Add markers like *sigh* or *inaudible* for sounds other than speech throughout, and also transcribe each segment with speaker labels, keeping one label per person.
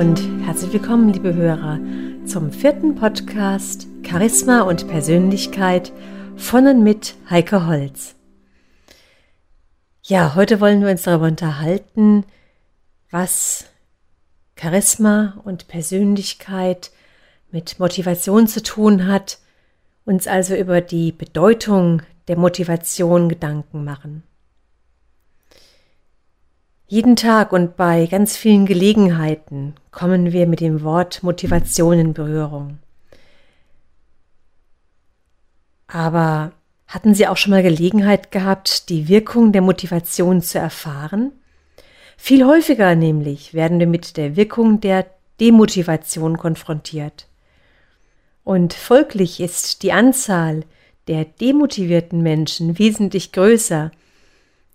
Speaker 1: Und herzlich willkommen, liebe Hörer, zum vierten Podcast Charisma und Persönlichkeit von und mit Heike Holz. Ja, heute wollen wir uns darüber unterhalten, was Charisma und Persönlichkeit mit Motivation zu tun hat, uns also über die Bedeutung der Motivation Gedanken machen. Jeden Tag und bei ganz vielen Gelegenheiten kommen wir mit dem Wort Motivation in Berührung. Aber hatten Sie auch schon mal Gelegenheit gehabt, die Wirkung der Motivation zu erfahren? Viel häufiger nämlich werden wir mit der Wirkung der Demotivation konfrontiert. Und folglich ist die Anzahl der demotivierten Menschen wesentlich größer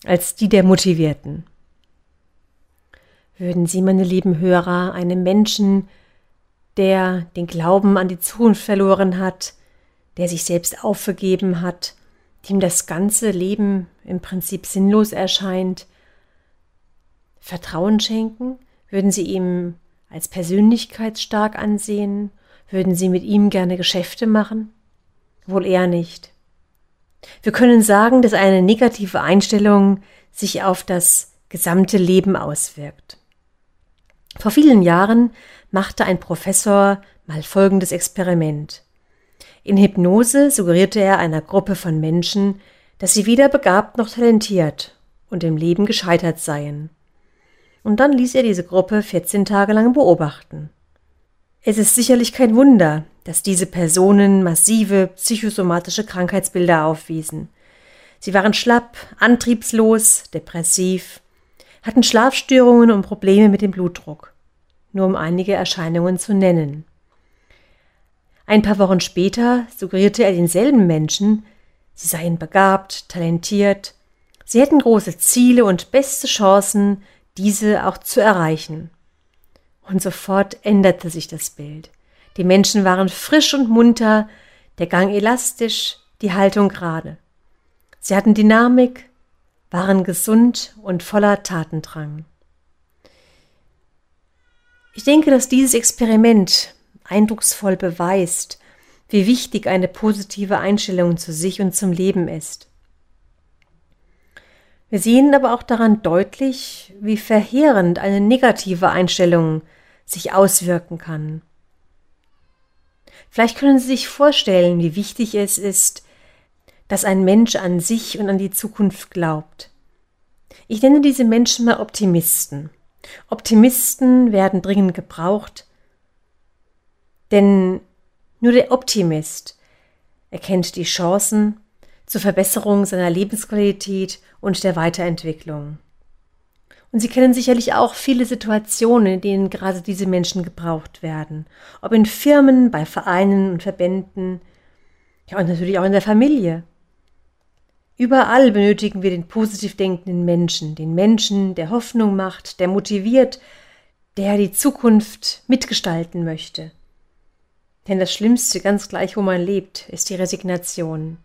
Speaker 1: als die der motivierten. Würden Sie, meine lieben Hörer, einem Menschen, der den Glauben an die Zukunft verloren hat, der sich selbst aufgegeben hat, dem das ganze Leben im Prinzip sinnlos erscheint, Vertrauen schenken? Würden Sie ihm als persönlichkeitsstark ansehen? Würden Sie mit ihm gerne Geschäfte machen? Wohl eher nicht. Wir können sagen, dass eine negative Einstellung sich auf das gesamte Leben auswirkt. Vor vielen Jahren machte ein Professor mal folgendes Experiment. In Hypnose suggerierte er einer Gruppe von Menschen, dass sie weder begabt noch talentiert und im Leben gescheitert seien. Und dann ließ er diese Gruppe 14 Tage lang beobachten. Es ist sicherlich kein Wunder, dass diese Personen massive psychosomatische Krankheitsbilder aufwiesen. Sie waren schlapp, antriebslos, depressiv, hatten Schlafstörungen und Probleme mit dem Blutdruck, nur um einige Erscheinungen zu nennen. Ein paar Wochen später suggerierte er denselben Menschen, sie seien begabt, talentiert, sie hätten große Ziele und beste Chancen, diese auch zu erreichen. Und sofort änderte sich das Bild. Die Menschen waren frisch und munter, der Gang elastisch, die Haltung gerade. Sie hatten Dynamik, waren gesund und voller Tatendrang. Ich denke, dass dieses Experiment eindrucksvoll beweist, wie wichtig eine positive Einstellung zu sich und zum Leben ist. Wir sehen aber auch daran deutlich, wie verheerend eine negative Einstellung sich auswirken kann. Vielleicht können Sie sich vorstellen, wie wichtig es ist, dass ein Mensch an sich und an die Zukunft glaubt. Ich nenne diese Menschen mal Optimisten. Optimisten werden dringend gebraucht, denn nur der Optimist erkennt die Chancen zur Verbesserung seiner Lebensqualität und der Weiterentwicklung. Und Sie kennen sicherlich auch viele Situationen, in denen gerade diese Menschen gebraucht werden. Ob in Firmen, bei Vereinen und Verbänden, ja und natürlich auch in der Familie. Überall benötigen wir den positiv denkenden Menschen, den Menschen, der Hoffnung macht, der motiviert, der die Zukunft mitgestalten möchte. Denn das Schlimmste, ganz gleich wo man lebt, ist die Resignation.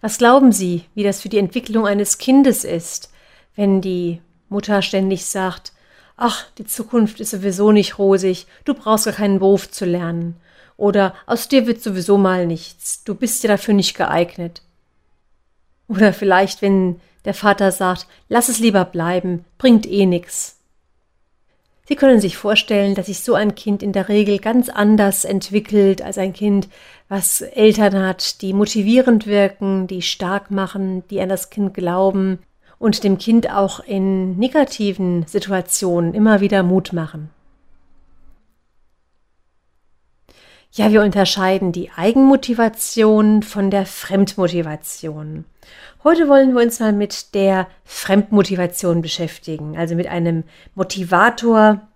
Speaker 1: Was glauben Sie, wie das für die Entwicklung eines Kindes ist, wenn die Mutter ständig sagt, ach, die Zukunft ist sowieso nicht rosig, du brauchst gar keinen Beruf zu lernen. Oder aus dir wird sowieso mal nichts, du bist ja dafür nicht geeignet. Oder vielleicht, wenn der Vater sagt, lass es lieber bleiben, bringt eh nix. Sie können sich vorstellen, dass sich so ein Kind in der Regel ganz anders entwickelt als ein Kind, was Eltern hat, die motivierend wirken, die stark machen, die an das Kind glauben und dem Kind auch in negativen Situationen immer wieder Mut machen. Ja, wir unterscheiden die Eigenmotivation von der Fremdmotivation. Heute wollen wir uns mal mit der Fremdmotivation beschäftigen, also mit einem Motivator,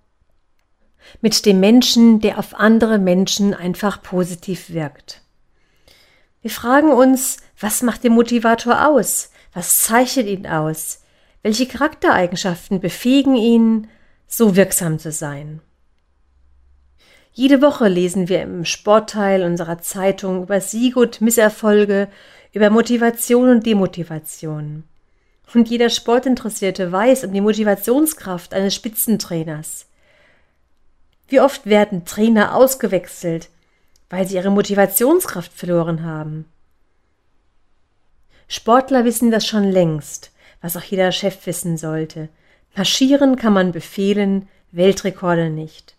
Speaker 1: mit dem Menschen, der auf andere Menschen einfach positiv wirkt. Wir fragen uns, was macht den Motivator aus? Was zeichnet ihn aus? Welche Charaktereigenschaften befähigen ihn, so wirksam zu sein? Jede Woche lesen wir im Sportteil unserer Zeitung über Siege und Misserfolge, über Motivation und Demotivation. Und jeder Sportinteressierte weiß um die Motivationskraft eines Spitzentrainers. Wie oft werden Trainer ausgewechselt, weil sie ihre Motivationskraft verloren haben? Sportler wissen das schon längst, was auch jeder Chef wissen sollte. Marschieren kann man befehlen, Weltrekorde nicht.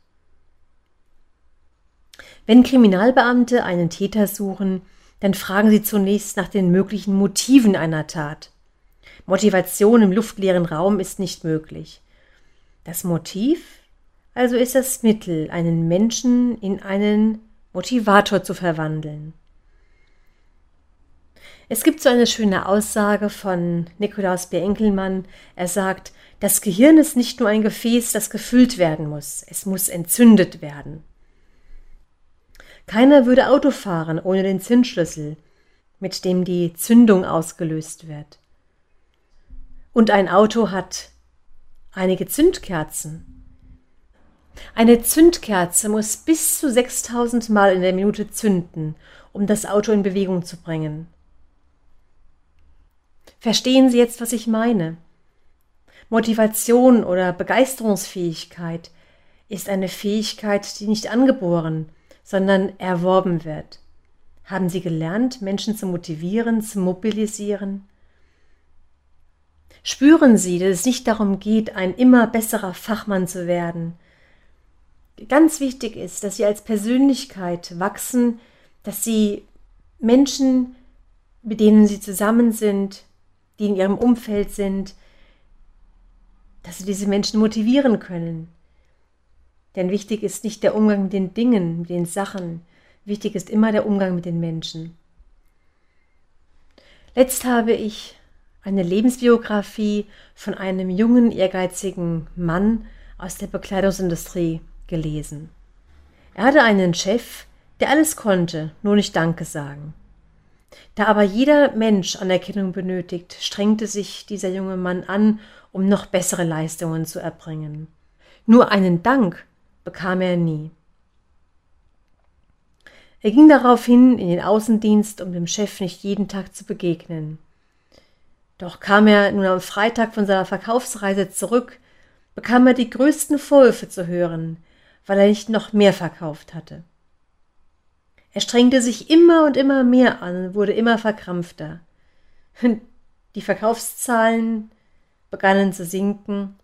Speaker 1: Wenn Kriminalbeamte einen Täter suchen, dann fragen sie zunächst nach den möglichen Motiven einer Tat. Motivation im luftleeren Raum ist nicht möglich. Das Motiv also ist das Mittel, einen Menschen in einen Motivator zu verwandeln. Es gibt so eine schöne Aussage von Nikolaus B. Enkelmann. Er sagt, das Gehirn ist nicht nur ein Gefäß, das gefüllt werden muss, es muss entzündet werden. Keiner würde Auto fahren ohne den Zündschlüssel, mit dem die Zündung ausgelöst wird. Und ein Auto hat einige Zündkerzen. Eine Zündkerze muss bis zu 6000 Mal in der Minute zünden, um das Auto in Bewegung zu bringen. Verstehen Sie jetzt, was ich meine? Motivation oder Begeisterungsfähigkeit ist eine Fähigkeit, die nicht angeboren, sondern erworben wird. Haben Sie gelernt, Menschen zu motivieren, zu mobilisieren? Spüren Sie, dass es nicht darum geht, ein immer besserer Fachmann zu werden. Ganz wichtig ist, dass Sie als Persönlichkeit wachsen, dass Sie Menschen, mit denen Sie zusammen sind, die in Ihrem Umfeld sind, dass Sie diese Menschen motivieren können. Denn wichtig ist nicht der Umgang mit den Dingen, mit den Sachen. Wichtig ist immer der Umgang mit den Menschen. Letzt habe ich eine Lebensbiografie von einem jungen, ehrgeizigen Mann aus der Bekleidungsindustrie gelesen. Er hatte einen Chef, der alles konnte, nur nicht Danke sagen. Da aber jeder Mensch Anerkennung benötigt, strengte sich dieser junge Mann an, um noch bessere Leistungen zu erbringen. Nur einen Dank bekam er nie. Er ging daraufhin in den Außendienst, um dem Chef nicht jeden Tag zu begegnen. Doch kam er nun am Freitag von seiner Verkaufsreise zurück, bekam er die größten Vorwürfe zu hören, weil er nicht noch mehr verkauft hatte. Er strengte sich immer und immer mehr an und wurde immer verkrampfter. *laughs* Die Verkaufszahlen begannen zu sinken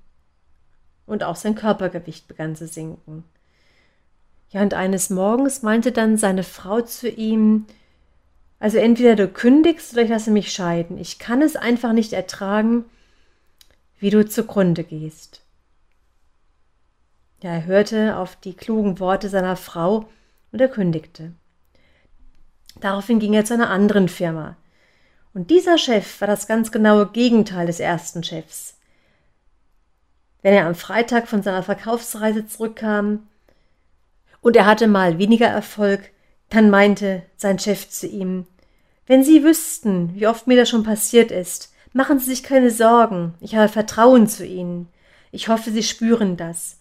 Speaker 1: und auch sein Körpergewicht begann zu sinken. Ja, und eines Morgens meinte dann seine Frau zu ihm, also entweder du kündigst oder ich lasse mich scheiden. Ich kann es einfach nicht ertragen, wie du zugrunde gehst. Ja, er hörte auf die klugen Worte seiner Frau und er kündigte. Daraufhin ging er zu einer anderen Firma. Und dieser Chef war das ganz genaue Gegenteil des ersten Chefs. Wenn er am Freitag von seiner Verkaufsreise zurückkam und er hatte mal weniger Erfolg, dann meinte sein Chef zu ihm, wenn Sie wüssten, wie oft mir das schon passiert ist, machen Sie sich keine Sorgen, ich habe Vertrauen zu Ihnen. Ich hoffe, Sie spüren das.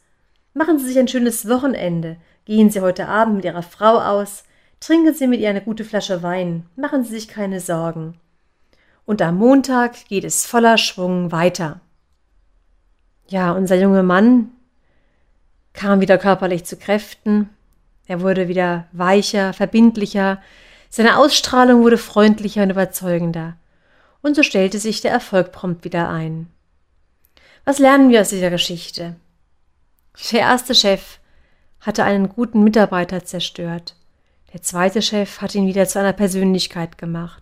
Speaker 1: Machen Sie sich ein schönes Wochenende. Gehen Sie heute Abend mit Ihrer Frau aus. Trinken Sie mit ihr eine gute Flasche Wein. Machen Sie sich keine Sorgen. Und am Montag geht es voller Schwung weiter. Ja, unser junger Mann kam wieder körperlich zu Kräften. Er wurde wieder weicher, verbindlicher. Seine Ausstrahlung wurde freundlicher und überzeugender. Und so stellte sich der Erfolg prompt wieder ein. Was lernen wir aus dieser Geschichte? Der erste Chef hatte einen guten Mitarbeiter zerstört. Der zweite Chef hat ihn wieder zu einer Persönlichkeit gemacht.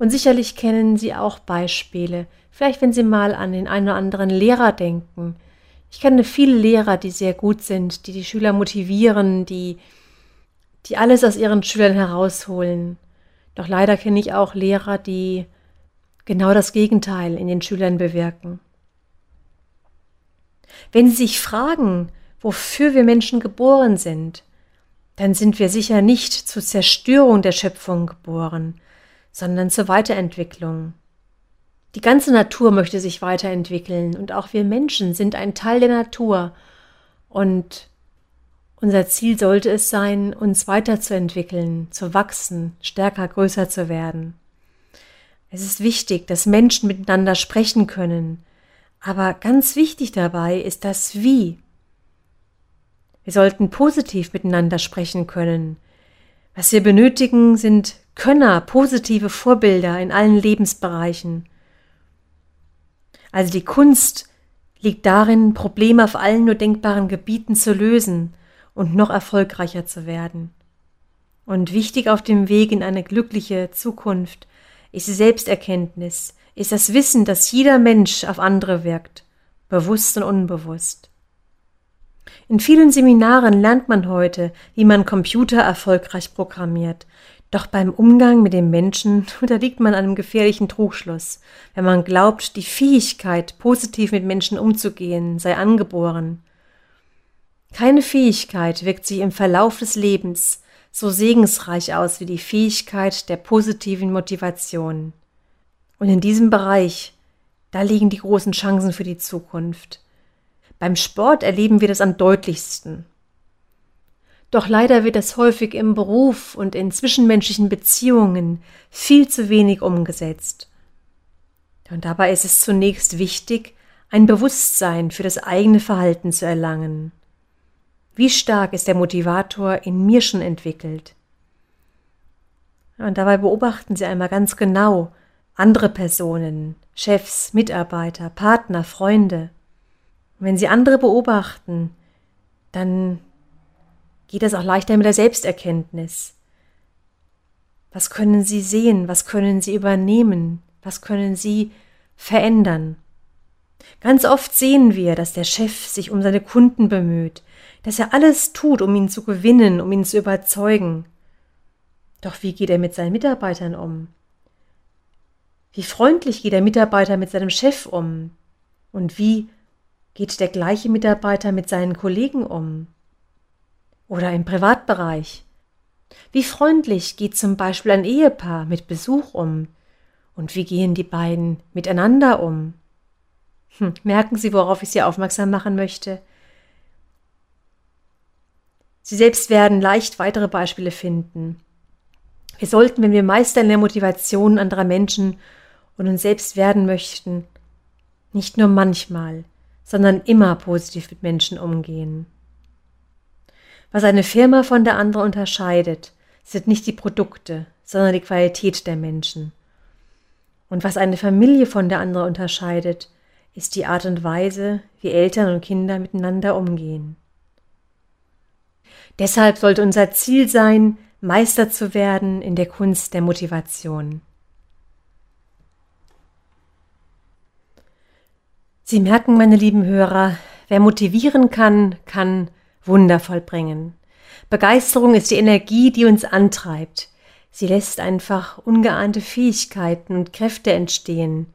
Speaker 1: Und sicherlich kennen Sie auch Beispiele, vielleicht wenn Sie mal an den einen oder anderen Lehrer denken. Ich kenne viele Lehrer, die sehr gut sind, die die Schüler motivieren, die, die alles aus ihren Schülern herausholen. Doch leider kenne ich auch Lehrer, die genau das Gegenteil in den Schülern bewirken. Wenn Sie sich fragen, wofür wir Menschen geboren sind, dann sind wir sicher nicht zur Zerstörung der Schöpfung geboren, sondern zur Weiterentwicklung. Die ganze Natur möchte sich weiterentwickeln und auch wir Menschen sind ein Teil der Natur und unser Ziel sollte es sein, uns weiterzuentwickeln, zu wachsen, stärker, größer zu werden. Es ist wichtig, dass Menschen miteinander sprechen können, aber ganz wichtig dabei ist das Wie. Wir sollten positiv miteinander sprechen können. Was wir benötigen, sind Könner, positive Vorbilder in allen Lebensbereichen. Also die Kunst liegt darin, Probleme auf allen nur denkbaren Gebieten zu lösen und noch erfolgreicher zu werden. Und wichtig auf dem Weg in eine glückliche Zukunft ist die Selbsterkenntnis, ist das Wissen, dass jeder Mensch auf andere wirkt, bewusst und unbewusst. In vielen Seminaren lernt man heute, wie man Computer erfolgreich programmiert, doch beim Umgang mit dem Menschen *laughs* unterliegt man einem gefährlichen Trugschluss, wenn man glaubt, die Fähigkeit, positiv mit Menschen umzugehen, sei angeboren. Keine Fähigkeit wirkt sich im Verlauf des Lebens so segensreich aus wie die Fähigkeit der positiven Motivation. Und in diesem Bereich, da liegen die großen Chancen für die Zukunft. Beim Sport erleben wir das am deutlichsten. Doch leider wird das häufig im Beruf und in zwischenmenschlichen Beziehungen viel zu wenig umgesetzt. Und dabei ist es zunächst wichtig, ein Bewusstsein für das eigene Verhalten zu erlangen. Wie stark ist der Motivator in mir schon entwickelt? Und dabei beobachten Sie einmal ganz genau andere Personen, Chefs, Mitarbeiter, Partner, Freunde. Und wenn Sie andere beobachten, dann geht es auch leichter mit der Selbsterkenntnis. Was können Sie sehen? Was können Sie übernehmen? Was können Sie verändern? Ganz oft sehen wir, dass der Chef sich um seine Kunden bemüht, dass er alles tut, um ihn zu gewinnen, um ihn zu überzeugen. Doch wie geht er mit seinen Mitarbeitern um? Wie freundlich geht der Mitarbeiter mit seinem Chef um? Und wie geht der gleiche Mitarbeiter mit seinen Kollegen um? Oder im Privatbereich. Wie freundlich geht zum Beispiel ein Ehepaar mit Besuch um? Und wie gehen die beiden miteinander um? Hm, merken Sie, worauf ich Sie aufmerksam machen möchte? Sie selbst werden leicht weitere Beispiele finden. Wir sollten, wenn wir Meister in der Motivation anderer Menschen und uns selbst werden möchten, nicht nur manchmal, sondern immer positiv mit Menschen umgehen. Was eine Firma von der anderen unterscheidet, sind nicht die Produkte, sondern die Qualität der Menschen. Und was eine Familie von der anderen unterscheidet, ist die Art und Weise, wie Eltern und Kinder miteinander umgehen. Deshalb sollte unser Ziel sein, Meister zu werden in der Kunst der Motivation. Sie merken, meine lieben Hörer, wer motivieren kann, kann Wunder vollbringen. Begeisterung ist die Energie, die uns antreibt. Sie lässt einfach ungeahnte Fähigkeiten und Kräfte entstehen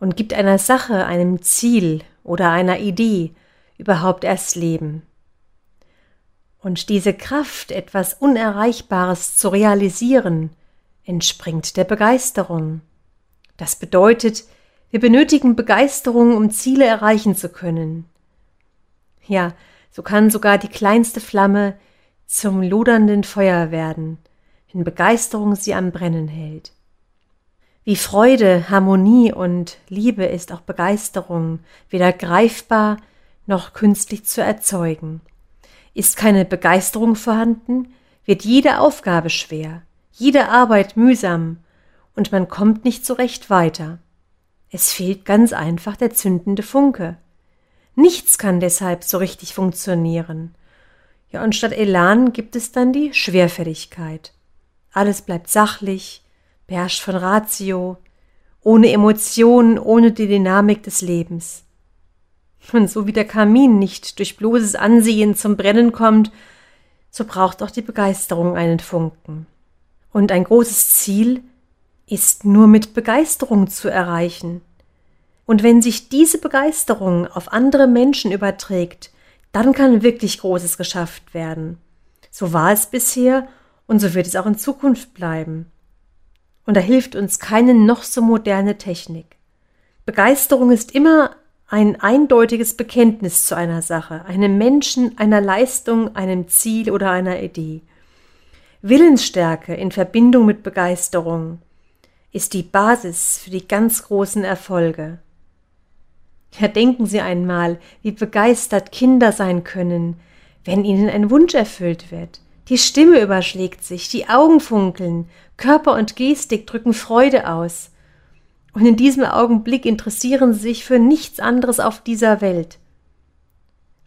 Speaker 1: und gibt einer Sache, einem Ziel oder einer Idee überhaupt erst Leben. Und diese Kraft, etwas Unerreichbares zu realisieren, entspringt der Begeisterung. Das bedeutet, wir benötigen Begeisterung, um Ziele erreichen zu können. Ja, so kann sogar die kleinste Flamme zum lodernden Feuer werden, wenn Begeisterung sie am Brennen hält. Wie Freude, Harmonie und Liebe ist auch Begeisterung weder greifbar noch künstlich zu erzeugen. Ist keine Begeisterung vorhanden, wird jede Aufgabe schwer, jede Arbeit mühsam und man kommt nicht so recht weiter. Es fehlt ganz einfach der zündende Funke. Nichts kann deshalb so richtig funktionieren. Ja, und statt Elan gibt es dann die Schwerfälligkeit. Alles bleibt sachlich, beherrscht von Ratio, ohne Emotionen, ohne die Dynamik des Lebens. Und so wie der Kamin nicht durch bloßes Ansehen zum Brennen kommt, so braucht auch die Begeisterung einen Funken. Und ein großes Ziel ist nur mit Begeisterung zu erreichen. Und wenn sich diese Begeisterung auf andere Menschen überträgt, dann kann wirklich Großes geschafft werden. So war es bisher und so wird es auch in Zukunft bleiben. Und da hilft uns keine noch so moderne Technik. Begeisterung ist immer ein eindeutiges Bekenntnis zu einer Sache, einem Menschen, einer Leistung, einem Ziel oder einer Idee. Willensstärke in Verbindung mit Begeisterung ist die Basis für die ganz großen Erfolge. Ja, denken Sie einmal, wie begeistert Kinder sein können, wenn ihnen ein Wunsch erfüllt wird. Die Stimme überschlägt sich, die Augen funkeln, Körper und Gestik drücken Freude aus. Und in diesem Augenblick interessieren sie sich für nichts anderes auf dieser Welt.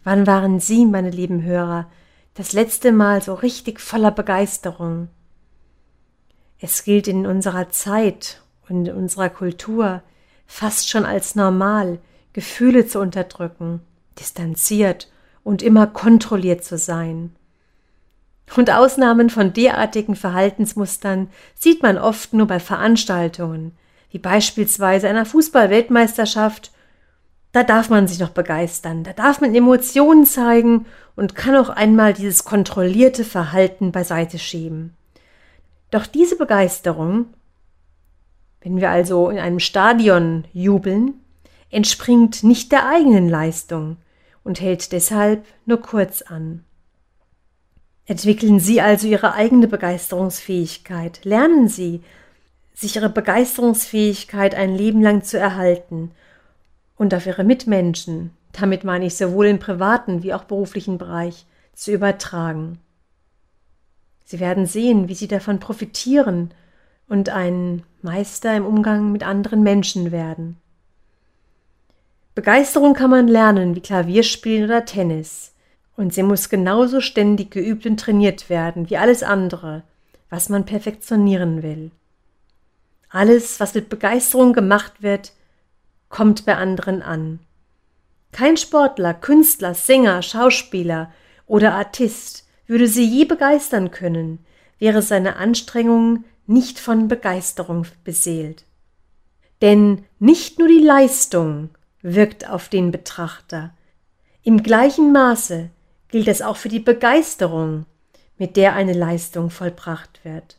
Speaker 1: Wann waren Sie, meine lieben Hörer, das letzte Mal so richtig voller Begeisterung? Es gilt in unserer Zeit und in unserer Kultur fast schon als normal, Gefühle zu unterdrücken, distanziert und immer kontrolliert zu sein. Und Ausnahmen von derartigen Verhaltensmustern sieht man oft nur bei Veranstaltungen, wie beispielsweise einer Fußball-Weltmeisterschaft. Da darf man sich noch begeistern, da darf man Emotionen zeigen und kann auch einmal dieses kontrollierte Verhalten beiseite schieben. Doch diese Begeisterung, wenn wir also in einem Stadion jubeln, entspringt nicht der eigenen Leistung und hält deshalb nur kurz an. Entwickeln Sie also Ihre eigene Begeisterungsfähigkeit, lernen Sie, sich Ihre Begeisterungsfähigkeit ein Leben lang zu erhalten und auf Ihre Mitmenschen, damit meine ich sowohl im privaten wie auch beruflichen Bereich, zu übertragen. Sie werden sehen, wie Sie davon profitieren und ein Meister im Umgang mit anderen Menschen werden. Begeisterung kann man lernen wie Klavierspielen oder Tennis. Und sie muss genauso ständig geübt und trainiert werden wie alles andere, was man perfektionieren will. Alles, was mit Begeisterung gemacht wird, kommt bei anderen an. Kein Sportler, Künstler, Sänger, Schauspieler oder Artist würde sie je begeistern können, wäre seine Anstrengung nicht von Begeisterung beseelt. Denn nicht nur die Leistung wirkt auf den Betrachter, im gleichen Maße gilt es auch für die Begeisterung, mit der eine Leistung vollbracht wird.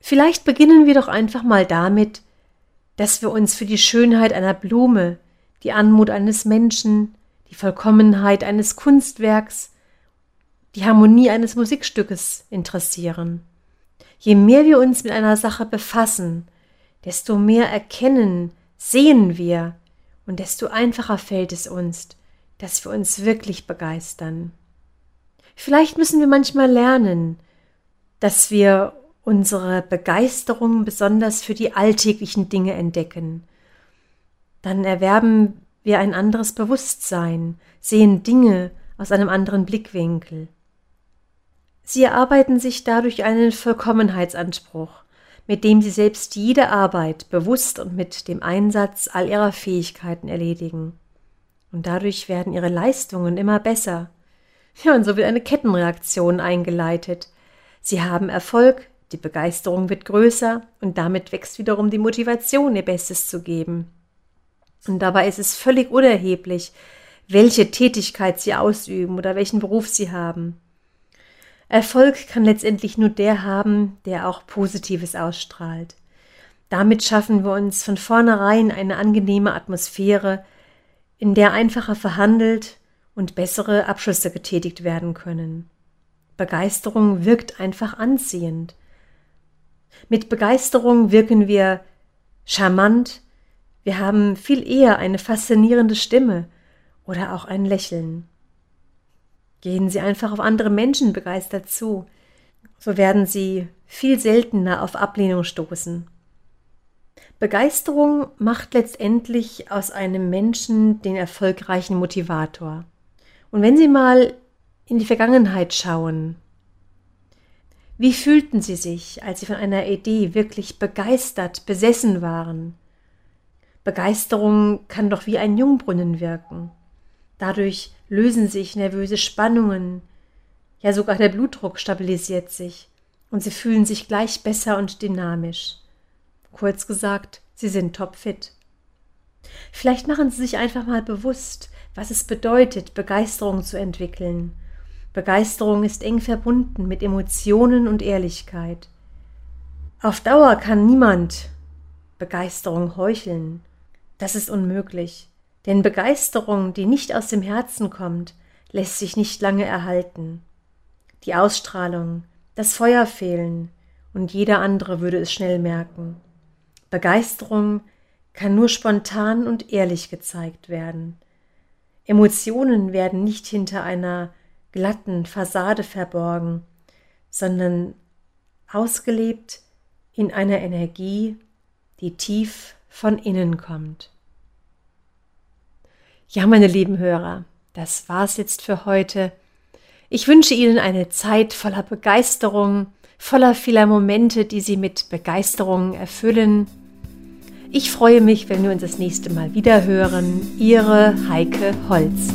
Speaker 1: Vielleicht beginnen wir doch einfach mal damit, dass wir uns für die Schönheit einer Blume, die Anmut eines Menschen, die Vollkommenheit eines Kunstwerks, die Harmonie eines Musikstückes interessieren. Je mehr wir uns mit einer Sache befassen, desto mehr erkennen, sehen wir und desto einfacher fällt es uns, dass wir uns wirklich begeistern. Vielleicht müssen wir manchmal lernen, dass wir unsere Begeisterung besonders für die alltäglichen Dinge entdecken. Dann erwerben wir ein anderes Bewusstsein, sehen Dinge aus einem anderen Blickwinkel. Sie erarbeiten sich dadurch einen Vollkommenheitsanspruch, mit dem sie selbst jede Arbeit bewusst und mit dem Einsatz all ihrer Fähigkeiten erledigen und dadurch werden ihre Leistungen immer besser. Ja, und so wird eine Kettenreaktion eingeleitet. Sie haben Erfolg, die Begeisterung wird größer und damit wächst wiederum die Motivation, ihr Bestes zu geben. Und dabei ist es völlig unerheblich, welche Tätigkeit sie ausüben oder welchen Beruf sie haben. Erfolg kann letztendlich nur der haben, der auch Positives ausstrahlt. Damit schaffen wir uns von vornherein eine angenehme Atmosphäre, in der einfacher verhandelt und bessere Abschlüsse getätigt werden können. Begeisterung wirkt einfach anziehend. Mit Begeisterung wirken wir charmant, wir haben viel eher eine faszinierende Stimme oder auch ein Lächeln. Gehen Sie einfach auf andere Menschen begeistert zu, so werden Sie viel seltener auf Ablehnung stoßen. Begeisterung macht letztendlich aus einem Menschen den erfolgreichen Motivator. Und wenn Sie mal in die Vergangenheit schauen, wie fühlten Sie sich, als Sie von einer Idee wirklich begeistert, besessen waren? Begeisterung kann doch wie ein Jungbrunnen wirken. Dadurch lösen sich nervöse Spannungen, ja sogar der Blutdruck stabilisiert sich und Sie fühlen sich gleich besser und dynamisch. Kurz gesagt, sie sind topfit. Vielleicht machen Sie sich einfach mal bewusst, was es bedeutet, Begeisterung zu entwickeln. Begeisterung ist eng verbunden mit Emotionen und Ehrlichkeit. Auf Dauer kann niemand Begeisterung heucheln. Das ist unmöglich, denn Begeisterung, die nicht aus dem Herzen kommt, lässt sich nicht lange erhalten. Die Ausstrahlung, das Feuer fehlen, und jeder andere würde es schnell merken. Begeisterung kann nur spontan und ehrlich gezeigt werden. Emotionen werden nicht hinter einer glatten Fassade verborgen, sondern ausgelebt in einer Energie, die tief von innen kommt. Ja, meine lieben Hörer, das war's jetzt für heute. Ich wünsche Ihnen eine Zeit voller Begeisterung, voller vieler Momente, die Sie mit Begeisterung erfüllen. Ich freue mich, wenn wir uns das nächste Mal wieder hören. Ihre Heike Holz.